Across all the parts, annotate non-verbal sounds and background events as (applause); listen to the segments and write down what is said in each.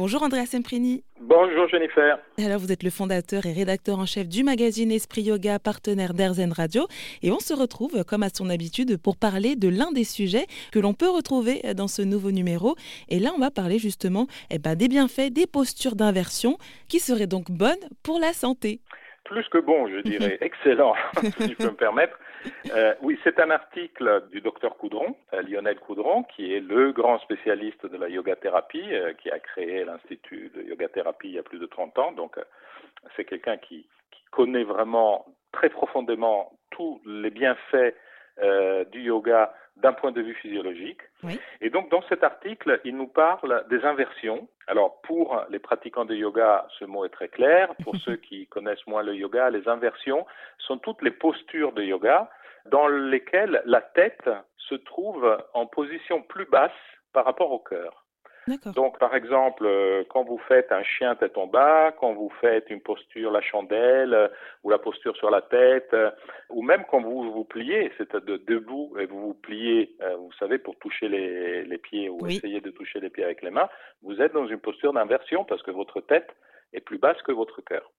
Bonjour Andrea Semprini. Bonjour Jennifer. Alors vous êtes le fondateur et rédacteur en chef du magazine Esprit Yoga, partenaire d'Airzen Radio. Et on se retrouve, comme à son habitude, pour parler de l'un des sujets que l'on peut retrouver dans ce nouveau numéro. Et là, on va parler justement eh ben, des bienfaits des postures d'inversion qui seraient donc bonnes pour la santé plus que bon, je dirais, (laughs) excellent, (laughs) si je peux me permettre. Euh, oui, c'est un article du docteur Coudron, euh, Lionel Coudron, qui est le grand spécialiste de la yoga thérapie, euh, qui a créé l'Institut de yoga thérapie il y a plus de 30 ans. Donc, c'est quelqu'un qui, qui, connaît vraiment très profondément tous les bienfaits du yoga d'un point de vue physiologique. Et donc, dans cet article, il nous parle des inversions. Alors, pour les pratiquants de yoga, ce mot est très clair. Pour (laughs) ceux qui connaissent moins le yoga, les inversions sont toutes les postures de yoga dans lesquelles la tête se trouve en position plus basse par rapport au cœur. Donc, par exemple, euh, quand vous faites un chien tête en bas, quand vous faites une posture la chandelle euh, ou la posture sur la tête, euh, ou même quand vous vous pliez, c'est de debout et vous vous pliez, vous savez, pour toucher les, les pieds ou essayer de toucher les pieds avec les mains, vous êtes dans une posture d'inversion parce que votre tête est plus basse que votre cœur.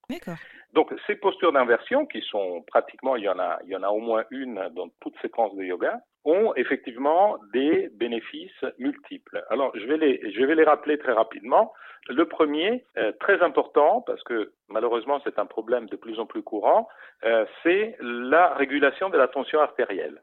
Donc ces postures d'inversion, qui sont pratiquement, il y en a, il y en a au moins une dans toute séquence de yoga, ont effectivement des bénéfices multiples. Alors je vais les, je vais les rappeler très rapidement. Le premier, euh, très important, parce que malheureusement c'est un problème de plus en plus courant, euh, c'est la régulation de la tension artérielle.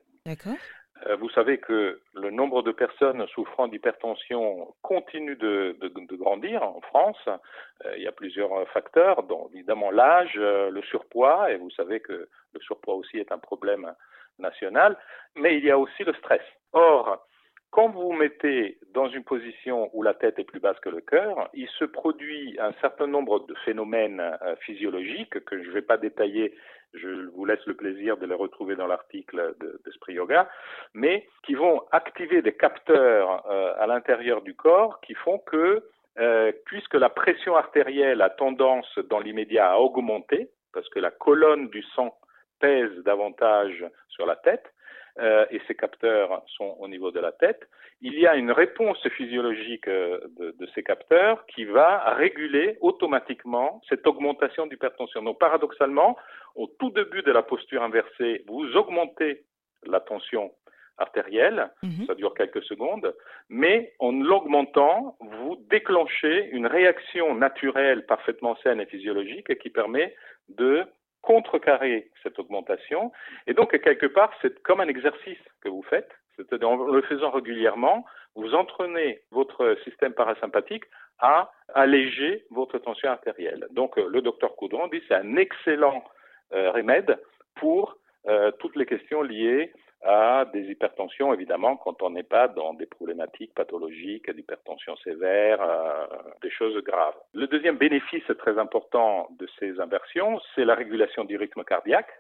Euh, vous savez que le nombre de personnes souffrant d'hypertension continue de, grandir en France. Euh, il y a plusieurs facteurs, dont évidemment l'âge, euh, le surpoids, et vous savez que le surpoids aussi est un problème national, mais il y a aussi le stress. Or, quand vous vous mettez dans une position où la tête est plus basse que le cœur, il se produit un certain nombre de phénomènes physiologiques que je ne vais pas détailler. Je vous laisse le plaisir de les retrouver dans l'article d'Esprit Yoga, mais qui vont activer des capteurs euh, à l'intérieur du corps qui font que, euh, puisque la pression artérielle a tendance dans l'immédiat à augmenter, parce que la colonne du sang pèse davantage sur la tête, euh, et ces capteurs sont au niveau de la tête, il y a une réponse physiologique euh, de, de, ces capteurs qui va réguler automatiquement cette augmentation d'hypertension. Donc paradoxalement, au tout début de la posture inversée, vous augmentez la tension artérielle, mhm. ça dure quelques secondes, mais en l'augmentant, vous déclenchez une réaction naturelle parfaitement saine et physiologique qui permet de contrecarrer cette augmentation. Et donc, quelque part, c'est comme un exercice que vous faites. C'est-à-dire, en le faisant régulièrement, vous entraînez votre système parasympathique à alléger votre tension artérielle. Donc, euh, le docteur Coudron dit que c'est un excellent euh, remède pour euh, toutes les questions liées à des hypertensions, évidemment, quand on n'est pas dans des problématiques pathologiques, d'hypertension sévère, euh, des choses graves. Le deuxième bénéfice très important de ces inversions, c'est la régulation du rythme cardiaque.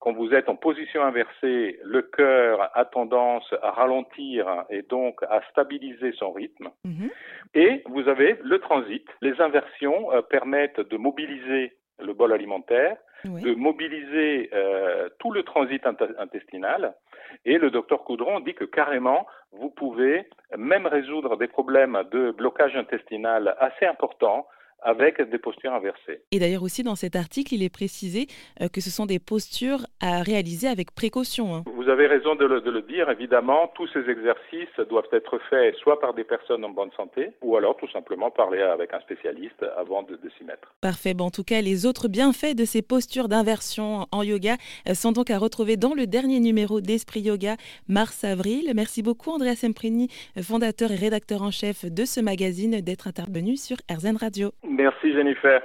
Quand vous êtes en position inversée, le cœur a tendance à ralentir et donc à stabiliser son rythme. Mhm. Et vous avez le transit. Les inversions euh, permettent de mobiliser le bol alimentaire, de mobiliser euh, tout le transit intestinal. Et le docteur Coudron dit que carrément, vous pouvez même résoudre des problèmes de blocage intestinal assez importants avec des postures inversées. Et d'ailleurs aussi dans cet article, il est précisé euh, que ce sont des postures à réaliser avec précaution. Hein. Vous avez raison de le, de le, dire, évidemment, tous ces exercices doivent être faits soit par des personnes en bonne santé, ou alors tout simplement parler avec un spécialiste avant de, de s'y mettre. Parfait, bon, en tout cas, les autres bienfaits de ces postures d'inversion en yoga euh, sont donc à retrouver dans le dernier numéro d'Esprit Yoga, mars-avril. Merci beaucoup Andrea Semprini, fondateur et rédacteur en chef de ce magazine, d'être intervenu sur RZN Radio. Merci Jennifer.